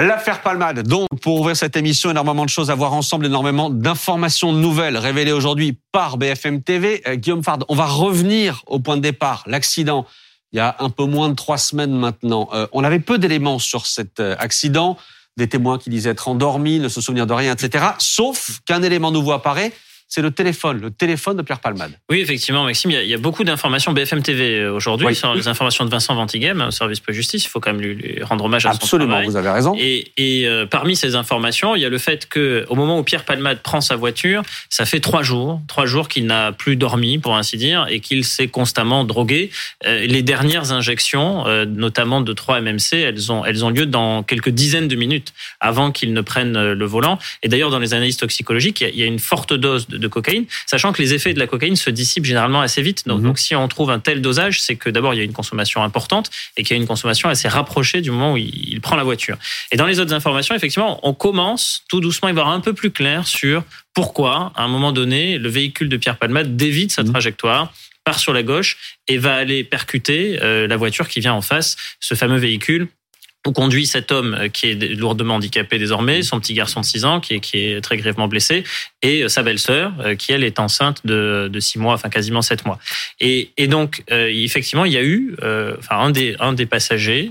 L'affaire Palmade. Donc, pour ouvrir cette émission, énormément de choses à voir ensemble, énormément d'informations nouvelles révélées aujourd'hui par BFM TV. Euh, Guillaume Fard, on va revenir au point de départ, l'accident. Il y a un peu moins de trois semaines maintenant. Euh, on avait peu d'éléments sur cet euh, accident, des témoins qui disaient être endormis, ne se souvenir de rien, etc. Sauf qu'un élément nouveau apparaît, c'est le téléphone, le téléphone de Pierre Palmade. Oui, effectivement, Maxime, il y a, beaucoup d'informations BFM TV euh, aujourd'hui sur les informations de Vincent Ventigame, au service de justice. Il faut quand même lui, rendre hommage à Absolument, son travail. vous avez raison. Et, et euh, parmi ces informations, il y a le fait que au moment où Pierre Palmade prend sa voiture, ça fait trois jours, trois jours qu'il n'a plus dormi, pour ainsi dire, et qu'il s'est constamment drogué. Euh, les dernières injections, notamment de 3 MMC, elles ont, elles ont lieu dans quelques dizaines de minutes avant qu'il ne prenne le volant. Et d'ailleurs, dans les analyses toxicologiques, il y a une forte dose de de cocaïne, sachant que les effets de la cocaïne se dissipent généralement assez vite. Donc, mhm. si on trouve un tel dosage, c'est que d'abord il y a une consommation importante et qu'il y a une consommation assez rapprochée du moment où il prend la voiture. Et dans les autres informations, effectivement, on commence tout doucement à y voir un peu plus clair sur pourquoi, à un moment donné, le véhicule de Pierre Palmade dévite sa mhm. trajectoire part sur la gauche et va aller percuter euh, la voiture qui vient en face, ce fameux véhicule on conduit cet homme euh, qui est lourdement handicapé désormais, son petit garçon de 6 ans qui est, qui est très grièvement blessé, et euh, sa belle-sœur euh, qui, elle, est enceinte de, de 6 mois, enfin quasiment 7 mois. Et, et donc, effectivement, il y a eu, enfin, un des, un des passagers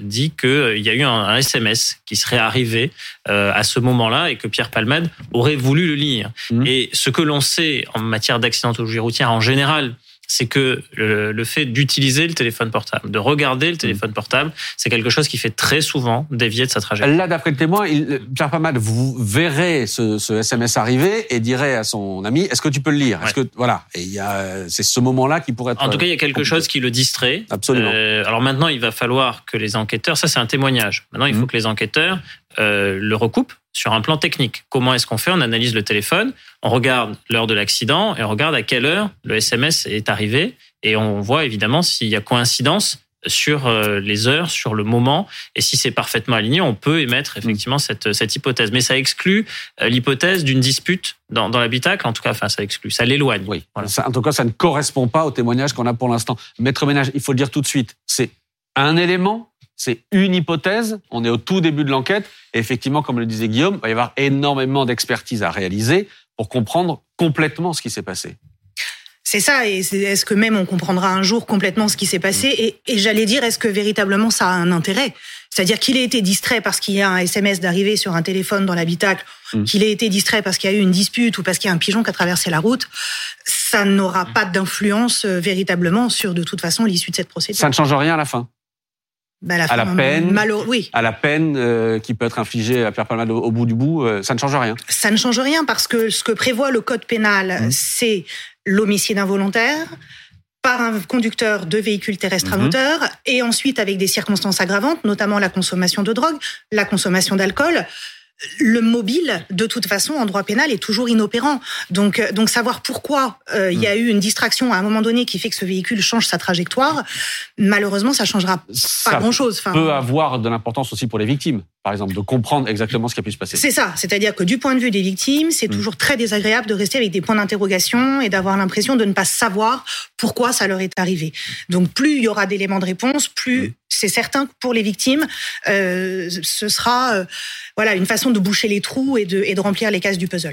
dit qu'il y a eu un, SMS qui serait arrivé à ce moment-là et que Pierre Palmade aurait voulu le lire. Mmh. Et ce que l'on sait en matière d'accidentologie routière en général, c'est que le, fait d'utiliser le téléphone portable, de regarder le téléphone portable, c'est quelque chose qui fait très souvent dévier de sa trajectoire. Là, d'après le témoin, il, Pierre Palmade, vous verrez ce, ce, SMS arriver et dirait à son ami Est-ce que tu peux le lire? Est-ce que voilà Et il y a, c'est ce moment-là qui pourrait être. En tout cas, il y a quelque chose qui le distrait. Absolument. Euh, alors maintenant, il va falloir que les enquêteurs, ça c'est un témoignage. Maintenant, il faut mmh. que les enquêteurs euh, le recoupent sur un plan technique. Comment est-ce qu'on fait? On analyse le téléphone, on regarde l'heure de l'accident et on regarde à quelle heure le SMS est arrivé et on voit évidemment s'il y a coïncidence sur euh, les heures, sur le moment, et si c'est parfaitement aligné, on peut émettre effectivement mm. cette, cette hypothèse. Mais ça exclut euh, l'hypothèse d'une dispute dans, dans l'habitacle, en tout cas, enfin, ça exclut, ça l'éloigne. Oui. en tout cas, ça ne correspond pas au témoignage qu'on a pour l'instant. Maître Ménage, il faut le dire tout de suite, c'est un élément c'est une hypothèse. On est au tout début de l'enquête. Et effectivement, comme le disait Guillaume, il va y avoir énormément d'expertise à réaliser pour comprendre complètement ce qui s'est passé. C'est ça, et est-ce que même on comprendra un jour complètement ce qui s'est passé Et, et j'allais dire, est-ce que véritablement ça a un intérêt? C'est-à-dire qu'il ait été distrait parce qu'il y a un SMS d'arrivée sur un téléphone dans l'habitacle, mm. qu'il ait été distrait parce qu'il y a eu une dispute ou parce qu'il y a un pigeon qui a traversé la route, ça n'aura pas d'influence euh, véritablement sur de toute façon l'issue de cette procédure. Ça ne change rien à la fin bah, à la peine, oui. à la peine euh, qui peut être infligée à Pierre Palmade au, bout du bout, euh, ça ne change rien. Ça ne change rien parce que ce que prévoit le code pénal, mmh. c'est l'homicide involontaire par un conducteur de véhicule terrestre à mmh. moteur et ensuite avec des circonstances aggravantes, notamment la consommation de drogue, la consommation d'alcool le mobile, de toute façon, en droit pénal, est toujours inopérant. Donc, euh, donc savoir pourquoi euh, il y a eu une distraction à un moment donné qui fait que ce véhicule change sa trajectoire, malheureusement, ça changera pas grand-chose. Ça peut avoir de l'importance aussi pour les victimes, par exemple, de comprendre exactement ce qui a pu se passer. C'est ça, c'est-à-dire que du point de vue des victimes, c'est mm. toujours très désagréable de rester avec des points d'interrogation et d'avoir l'impression de ne pas savoir pourquoi ça leur est arrivé. Donc, plus il y aura d'éléments de réponse, plus mm c'est certain que pour les victimes, euh, ce sera euh, voilà une façon de boucher les trous et de, et de remplir les cases du puzzle.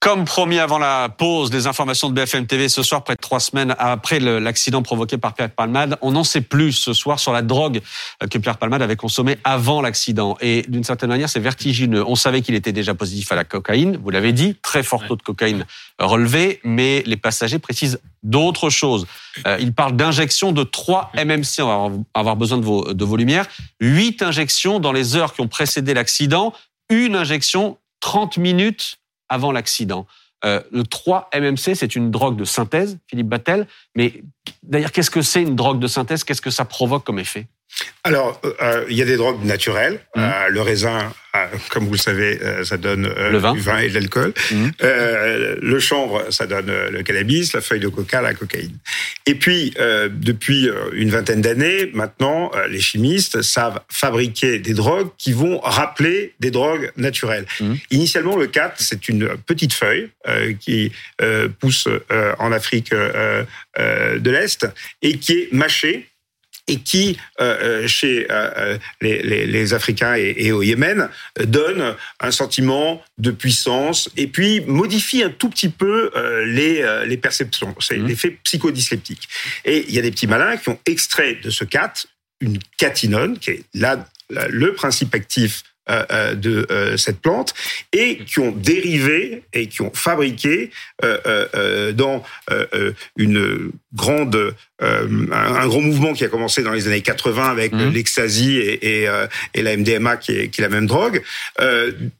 Comme promis avant la pause des informations de BFM TV ce soir, près de trois semaines après l'accident provoqué par Pierre Palmade, on n'en sait plus ce soir sur la drogue que Pierre Palmade avait consommée avant l'accident. Et d'une certaine manière, c'est vertigineux. On savait qu'il était déjà positif à la cocaïne, vous l'avez dit, très fort taux de cocaïne relevé, mais les passagers précisent d'autres choses. Euh, ils parlent d'injections de 3 MMC, on va avoir besoin de vos, de vos lumières, 8 injections dans les heures qui ont précédé l'accident, une injection 30 minutes avant l'accident. Euh, le 3-MMC, c'est une drogue de synthèse, Philippe Battel. Mais d'ailleurs, qu'est-ce que c'est une drogue de synthèse? Qu'est-ce que ça provoque comme effet? Alors, euh, euh, il y a des drogues naturelles. Mmh. Euh, le raisin, comme vous le savez, ça donne le vin. du vin et de l'alcool. Mmh. le chanvre, ça donne le cannabis. La feuille de coca, la cocaïne. Et puis, depuis une vingtaine d'années, maintenant, les chimistes savent fabriquer des drogues qui vont rappeler des drogues naturelles. Mmh. Initialement, le 4, c'est une petite feuille qui pousse en Afrique de l'Est et qui est mâchée et qui, euh, chez les, les, les, Africains et, et, au Yémen, donne un sentiment de puissance et puis modifie un tout petit peu les, les perceptions. C'est mmh. l'effet psychodysleptique. Et il y a des petits malins qui ont extrait de ce cat une catinone, qui est là le principe actif euh, euh, de euh, cette plante et qui ont dérivé et qui ont fabriqué dans une grande un, grand mouvement qui a commencé dans les années 80 avec mmh. l'ecstasy et, et, la MDMA qui est, qui est la même drogue,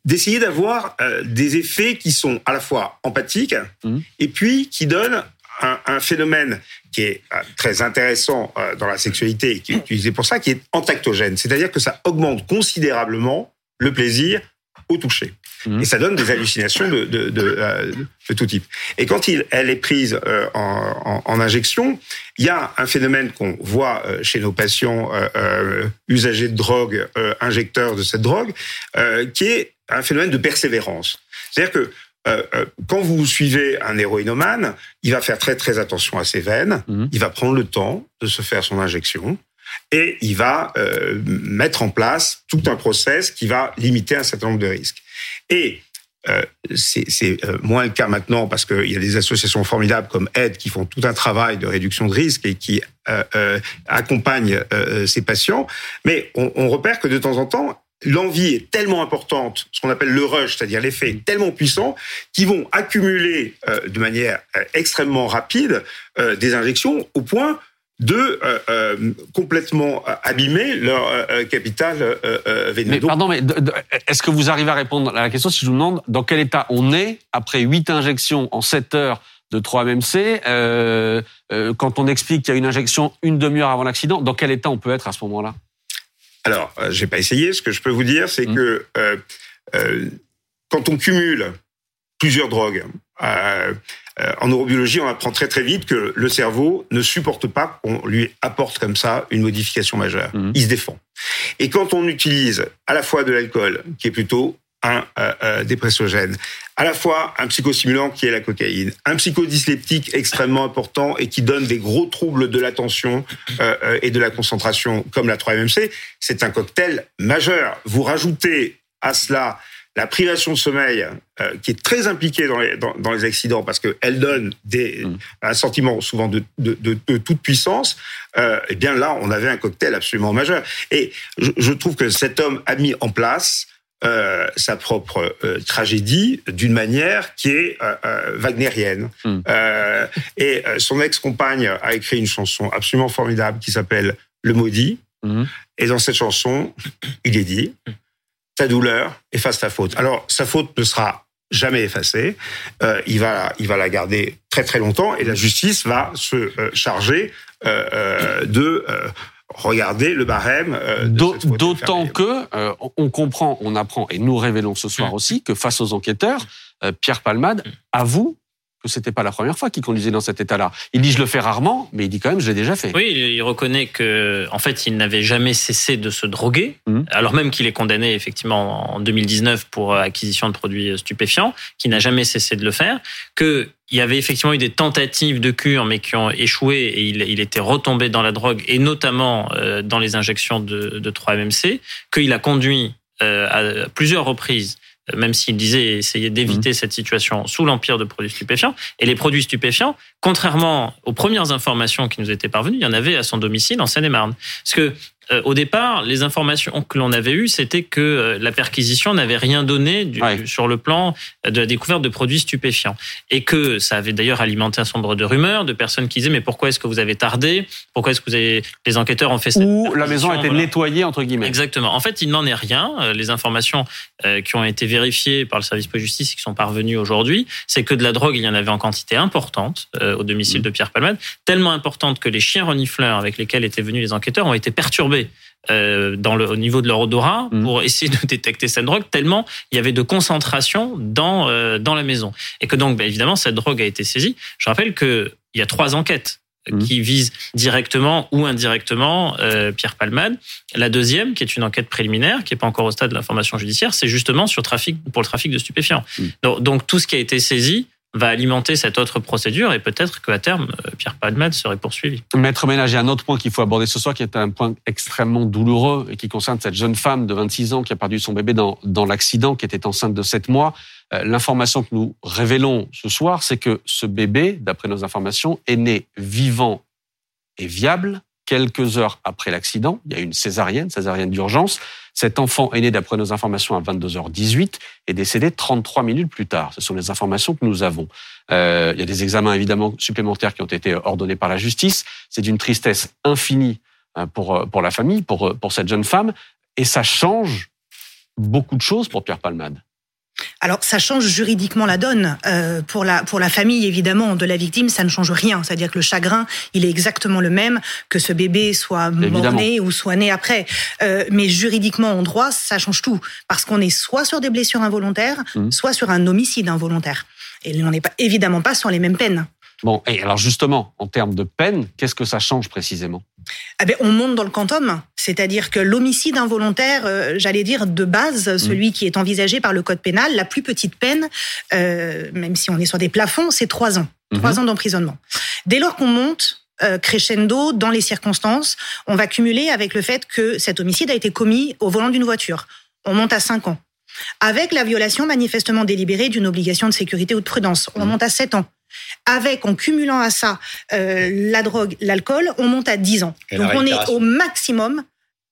d'essayer d'avoir des effets qui sont à la fois empathiques mmh. et puis qui donnent un, un, phénomène qui est très intéressant dans la sexualité et qui est utilisé pour ça, qui est antactogène. C'est-à-dire que ça augmente considérablement le plaisir au toucher. Mmh. Et ça donne des hallucinations de, de, de, euh, de, tout type. Et quand il, elle est prise euh, en, en, en, injection, il y a un phénomène qu'on voit euh, chez nos patients euh, usagers de drogue, injecteurs de cette drogue, qui est un phénomène de persévérance. C'est-à-dire que quand vous suivez un héroïnomane, il va faire très très attention à ses veines, mmh. il va prendre le temps de se faire son injection, et il va euh, mettre en place tout un process qui va limiter un certain nombre de risques. Et euh, c'est euh, moins le cas maintenant parce qu'il y a des associations formidables comme Aide qui font tout un travail de réduction de risque et qui euh, euh accompagnent ces patients. Mais on, on, repère que de temps en temps, l'envie est tellement importante, ce qu'on appelle le rush, c'est-à-dire l'effet tellement puissant, qu'ils vont accumuler de manière extrêmement rapide des injections au point de euh, euh, complètement abîmer leur euh, capital veineux. Mais pardon, mais est-ce que vous arrivez à répondre à la question si je vous demande dans quel état on est après 8 injections en 7 heures de 3-MMC quand on explique qu'il y a une injection une demi-heure avant l'accident, dans quel état on peut être à ce moment-là? Alors, j'ai pas essayé. Ce que je peux vous dire, c'est mmh. que quand on cumule plusieurs drogues, euh, en neurobiologie, on apprend très très vite que le cerveau ne supporte pas qu'on lui apporte comme ça une modification majeure. Mhm. Il se défend. Et quand on utilise à la fois de l'alcool, qui est plutôt un euh, euh, dépressogène, à la fois un psychostimulant qui est la cocaïne, un psychodysleptique extrêmement important et qui donne des gros troubles de l'attention euh, et de la concentration comme la 3-MMC, c'est un cocktail majeur. Vous rajoutez à cela la privation de sommeil, euh, qui est très impliquée dans les, dans, dans les accidents parce qu'elle donne des, mm. un sentiment souvent de, de, de, de toute puissance, euh, eh bien là, on avait un cocktail absolument majeur. Et je, je trouve que cet homme a mis en place euh, sa propre euh, tragédie d'une manière qui est euh, euh wagnérienne. Mm. et son ex-compagne a écrit une chanson absolument formidable qui s'appelle Le Maudit. Mm. Et dans cette chanson, il est dit ta douleur, efface ta faute. Alors, sa faute ne sera jamais effacée. Il va, il va la garder très très longtemps et la justice va se charger de regarder le barème. D'autant que on comprend, on apprend et nous révélons ce soir mmh. aussi que face aux enquêteurs, Pierre Palmade avoue que c'était pas la première fois qu'il conduisait dans cet état-là. Il dit je le fais rarement, mais il dit quand même je l'ai déjà fait. Oui, il reconnaît que en fait il n'avait jamais cessé de se droguer, mmh. alors même qu'il est condamné effectivement en 2019 pour euh, acquisition de produits stupéfiants, qu'il n'a jamais cessé de le faire, que il y avait effectivement eu des tentatives de cure, mais qui ont échoué et il, il était retombé dans la drogue, et notamment euh, dans les injections de, de 3-MMC, qu'il a conduit euh, à plusieurs reprises même s'il disait essayer d'éviter mmh. cette situation sous l'empire de produits stupéfiants. Et les produits stupéfiants, contrairement aux premières informations qui nous étaient parvenues, il y en avait à son domicile en Seine-et-Marne. Parce que au départ, les informations que l'on avait eues, c'était que euh, la perquisition n'avait rien donné du, sur le plan de la découverte de produits stupéfiants. Et que ça avait d'ailleurs alimenté un sombre de rumeurs, de personnes qui disaient mais pourquoi est-ce que vous avez tardé? Pourquoi est-ce que vous avez... les enquêteurs ont fait ça Ou la maison a été nettoyée, entre guillemets. Exactement. En fait, il n'en est rien. Euh, les informations qui ont été vérifiées par le service de justice et qui sont parvenues aujourd'hui, c'est que de la drogue, il y en avait en quantité importante au domicile mmh. de Pierre Palmade, tellement importante que les chiens renifleurs avec lesquels étaient venus les enquêteurs ont été perturbés euh, dans le, au niveau de leur odorat mmh. pour essayer de détecter cette drogue, tellement il y avait de concentration dans, euh, dans la maison. Et que donc, bah, évidemment, cette drogue a été saisie. Je rappelle qu'il y a trois enquêtes mmh. qui visent directement ou indirectement euh, Pierre Palmade. La deuxième, qui est une enquête préliminaire, qui n'est pas encore au stade de l'information judiciaire, c'est justement sur trafic pour le trafic de stupéfiants. Mmh. Donc, donc, tout ce qui a été saisi va alimenter cette autre procédure et peut-être qu'à terme, euh, Pierre Palmade serait poursuivi. Maître Ménage, il y a un autre point qu'il faut aborder ce soir qui est un point extrêmement douloureux et qui concerne cette jeune femme de 26 ans qui a perdu son bébé dans, dans l'accident, qui était enceinte de 7 mois. Euh, l'information que nous révélons ce soir, c'est que ce bébé, d'après nos informations, est né vivant et viable quelques heures après l'accident. Il y a une césarienne, césarienne d'urgence. Cet enfant est né, d'après nos informations, à 22h18 et décédé 33 minutes plus tard. Ce sont les informations que nous avons. Euh, il y a des examens évidemment supplémentaires qui ont été ordonnés par la justice. C'est d'une tristesse infinie hein, pour, euh, pour la famille, pour, pour cette jeune femme. Et ça change beaucoup de choses pour Pierre Palmade. Alors ça change juridiquement la donne euh, pour la pour la famille évidemment de la victime, ça ne change rien. C'est-à-dire que le chagrin, il est exactement le même que ce bébé soit mort-né ou soit né après. Euh, mais juridiquement en droit, ça change tout parce qu'on est soit sur des blessures involontaires, mmh. soit sur un homicide involontaire. Et on n'est pas évidemment pas sur les mêmes peines. Bon, et alors justement, en termes de peine, qu'est-ce que ça change précisément? Ah ben, On monte dans le quantum, c'est-à-dire que l'homicide involontaire, euh, j'allais dire de base, mmh. celui qui est envisagé par le code pénal, la plus petite peine, euh, même si on est sur des plafonds, c'est trois ans. Mmh. Trois ans d'emprisonnement. Dès lors qu'on monte, euh, crescendo dans les circonstances, on va cumuler avec le fait que cet homicide a été commis au volant d'une voiture. On monte à cinq ans. Avec la violation manifestement délibérée d'une obligation de sécurité ou de prudence, on mmh. monte à sept ans. Avec, en cumulant à ça euh, la drogue, l'alcool, on monte à 10 ans. Donc on est au maximum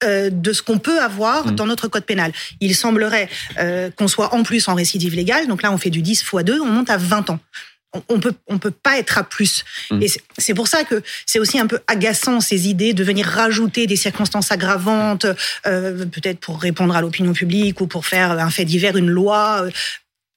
euh, de ce qu'on peut avoir mmh. dans notre code pénal. Il semblerait euh, qu'on soit en plus en récidive légale, donc là on fait du 10 x 2, on monte à 20 ans. On peut, on peut pas être à plus. Mmh. Et c'est pour ça que c'est aussi un peu agaçant ces idées de venir rajouter des circonstances aggravantes, peut-être pour répondre à l'opinion publique ou pour faire un fait divers, une loi.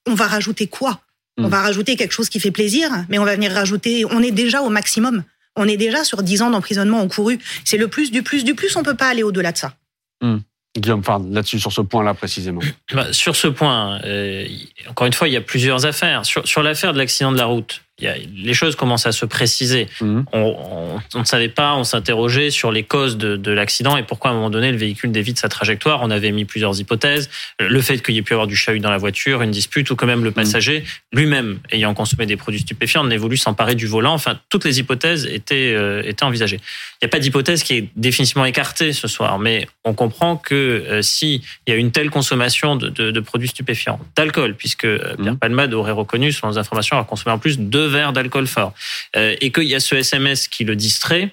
On va rajouter quoi? On hmm. va rajouter quelque chose qui fait plaisir, mais on va venir rajouter. On est déjà au maximum. On est déjà sur 10 ans d'emprisonnement encouru. C'est le plus du plus du plus. On peut pas aller au-delà de ça. Hmm. Guillaume là-dessus, sur ce point-là précisément. Bah, sur ce point, euh, encore une fois, il y a plusieurs affaires. sur l'affaire de l'accident de la route, les choses commencent à se préciser. Mhm. On, ne savait pas, on s'interrogeait sur les causes de, l'accident et pourquoi à un moment donné le véhicule dévie sa trajectoire. On avait mis plusieurs hypothèses. Le fait qu'il y ait pu avoir du chahut dans la voiture, une dispute, ou quand même le mhm. passager lui-même ayant consommé des produits stupéfiants n'ait voulu s'emparer du volant. Enfin, toutes les hypothèses étaient, euh, étaient envisagées. Il n'y a pas d'hypothèse qui est définitivement écartée ce soir, mais on comprend que euh, si il y a une telle consommation de, produits stupéfiants, d'alcool, puisque euh, Pierre mhm. Palmade aurait reconnu, selon les informations, avoir consommé en plus deux verres d'alcool fort, euh, et qu'il y a ce SMS qui le distrait,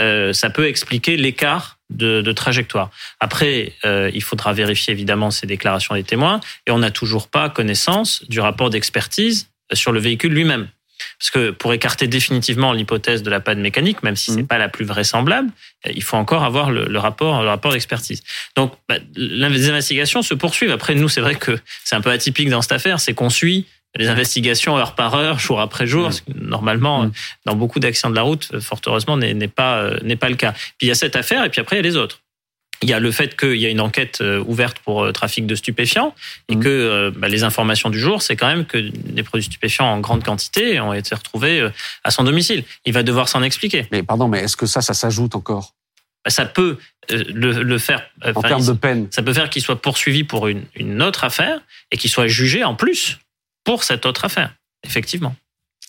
euh, ça peut expliquer l'écart de, trajectoire. Après, euh, il faudra vérifier évidemment ces déclarations des témoins, et on n'a toujours pas connaissance du rapport d'expertise sur le véhicule lui-même. Parce que pour écarter définitivement l'hypothèse de la panne mécanique, même si ce n'est mmh. pas la plus vraisemblable, il faut encore avoir le, rapport, le rapport d'expertise. Donc, bah, les investigations se poursuivent. Après, nous, c'est vrai que c'est un peu atypique dans cette affaire, c'est qu'on suit les investigations heure par heure, jour après jour. Mm. normalement, mm. dans beaucoup d'accidents de la route, fort heureusement, n'est pas euh, n'est pas le cas. Puis il y a cette affaire, et puis après il y a les autres. Il y a le fait qu'il y a une enquête euh, ouverte pour euh, trafic de stupéfiants et mm. que bah, les informations du jour, c'est quand même que des produits stupéfiants en grande quantité ont été retrouvés à son domicile. Il va devoir s'en expliquer. Mais pardon, mais est-ce que ça, ça s'ajoute encore? Bah, ça peut le, faire. En termes de peine. Ça peut faire qu'il soit poursuivi pour une, une autre affaire et qu'il soit jugé en plus pour cette autre affaire, effectivement.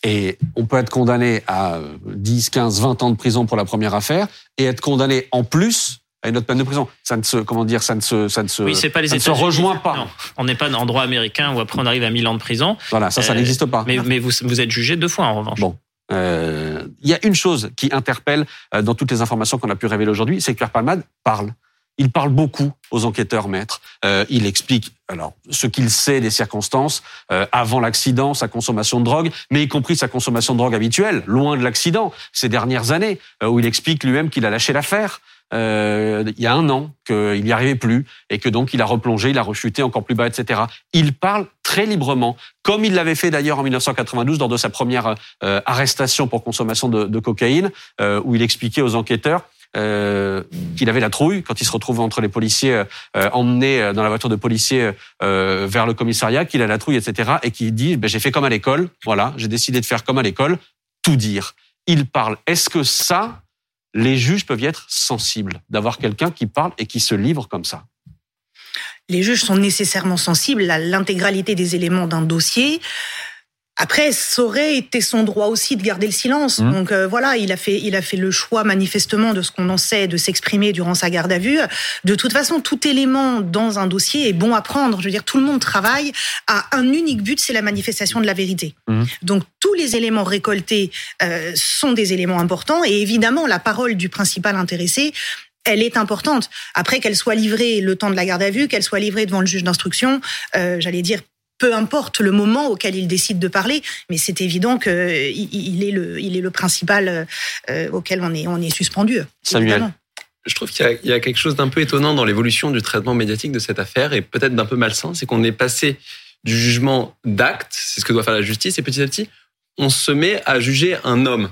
Et on peut être condamné à 10, 15, 20 ans de prison pour la première affaire et être condamné en plus à une autre peine de prison. Ça ne se, comment dire, ça ne se, ça ne se, oui, c'est pas les ça ne se rejoint pas. Non, on n'est pas en droit américain où après on arrive à 1000 ans de prison. Voilà, ça, ça euh, n'existe pas. Mais, mais vous, vous êtes jugé deux fois en revanche. Bon. Euh, il y a une chose qui interpelle euh, dans toutes les informations qu'on a pu révéler aujourd'hui, c'est que Pierre Palmade parle. Il parle beaucoup aux enquêteurs maîtres. Euh, il explique alors ce qu'il sait des circonstances euh, avant l'accident, sa consommation de drogue, mais y compris sa consommation de drogue habituelle, loin de l'accident, ces dernières années, euh, où il explique lui-même qu'il a lâché l'affaire. il y a un an qu'il n'y arrivait plus et que donc il a replongé, il a rechuté encore plus bas, etc. Il parle très librement, comme il l'avait fait d'ailleurs en 1992 lors de sa première arrestation pour consommation de, de cocaïne, où il expliquait aux enquêteurs euh, qu'il avait la trouille quand il se retrouve entre les policiers, euh, emmené euh, dans la voiture de policiers euh, vers le commissariat, qu'il a la trouille, etc. Et qui dit ben, j'ai fait comme à l'école, voilà, j'ai décidé de faire comme à l'école, tout dire. Il parle. Est-ce que ça, les juges peuvent y être sensibles d'avoir quelqu'un qui parle et qui se livre comme ça? Les juges sont nécessairement sensibles à l'intégralité des éléments d'un dossier. Après, ça aurait été son droit aussi de garder le silence. Mmh. Donc euh, voilà, il a fait, il a fait le choix manifestement de ce qu'on en sait, de s'exprimer durant sa garde à vue. De toute façon, tout élément dans un dossier est bon à prendre. Je veux dire, tout le monde travaille à un unique but, c'est la manifestation de la vérité. Mmh. Donc tous les éléments récoltés euh, sont des éléments importants et évidemment la parole du principal intéressé elle est importante. Après qu'elle soit livrée le temps de la garde à vue, qu'elle soit livrée devant le juge d'instruction, euh, j'allais dire peu importe le moment auquel il décide de parler, mais c'est évident qu'il il est le, il est le principal euh, auquel on est, on est suspendu. Samuel. Je trouve qu'il y, a quelque chose d'un peu étonnant dans l'évolution du traitement médiatique de cette affaire et peut-être d'un peu malsain, c'est qu'on est passé du jugement d'acte, c'est ce que doit faire la justice, et petit à petit, on se met à juger un homme.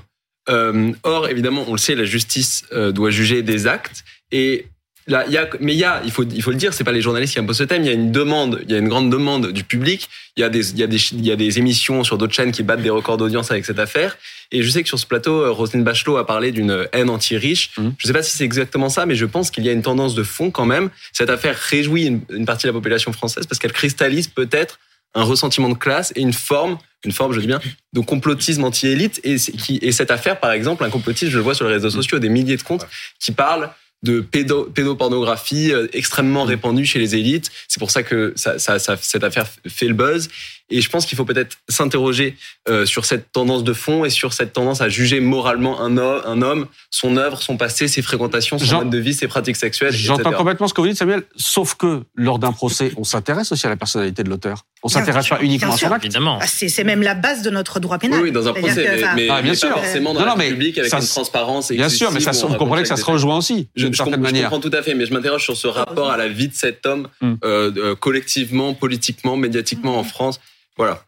Euh, or, évidemment, on le sait, la justice euh, doit juger des actes, et Là, y a, mais il y a, il faut, il faut le dire, c'est pas les journalistes qui imposent ce thème. Il y a une demande, il y a une grande demande du public. Il y a des, il y a des, il y a des émissions sur d'autres chaînes qui battent des records d'audience avec cette affaire. Et je sais que sur ce plateau, euh, Roselyne Bachelot a parlé d'une haine anti-riche. Mmh. Je sais pas si c'est exactement ça, mais je pense qu'il y a une tendance de fond quand même. Cette affaire réjouit une, une partie de la population française parce qu'elle cristallise peut-être un ressentiment de classe et une forme, une forme, je dis bien, de complotisme anti-élite. Et, et cette affaire, par exemple, un complotisme, je le vois sur les réseaux sociaux, des milliers de comptes qui parlent de pédo, pédopornographie euh, extrêmement répandue chez les élites. C'est pour ça que ça, ça, ça, cette affaire fait le buzz. Et je pense qu'il faut peut-être s'interroger euh, sur cette tendance de fond et sur cette tendance à juger moralement un, homme, un homme son œuvre, son passé, ses fréquentations, son mode de vie, ses pratiques sexuelles. J'entends complètement ce que vous dites, Samuel, sauf que lors d'un procès, on s'intéresse aussi à la personnalité de l'auteur. On s'intéresse pas uniquement à son acte. Évidemment. Ah, c'est même la base de notre droit pénal. Oui, dans un procès, mais, ah, bien sûr. forcément dans non, le public avec une transparence. Bien sûr, mais ça, vous comprenez que ça se rejoint aussi, d'une certaine manière. Je comprends tout à fait, mais je m'interroge sur ce rapport à la vie de cet homme, hmm. euh, euh, collectivement, politiquement, médiatiquement en France. Voilà.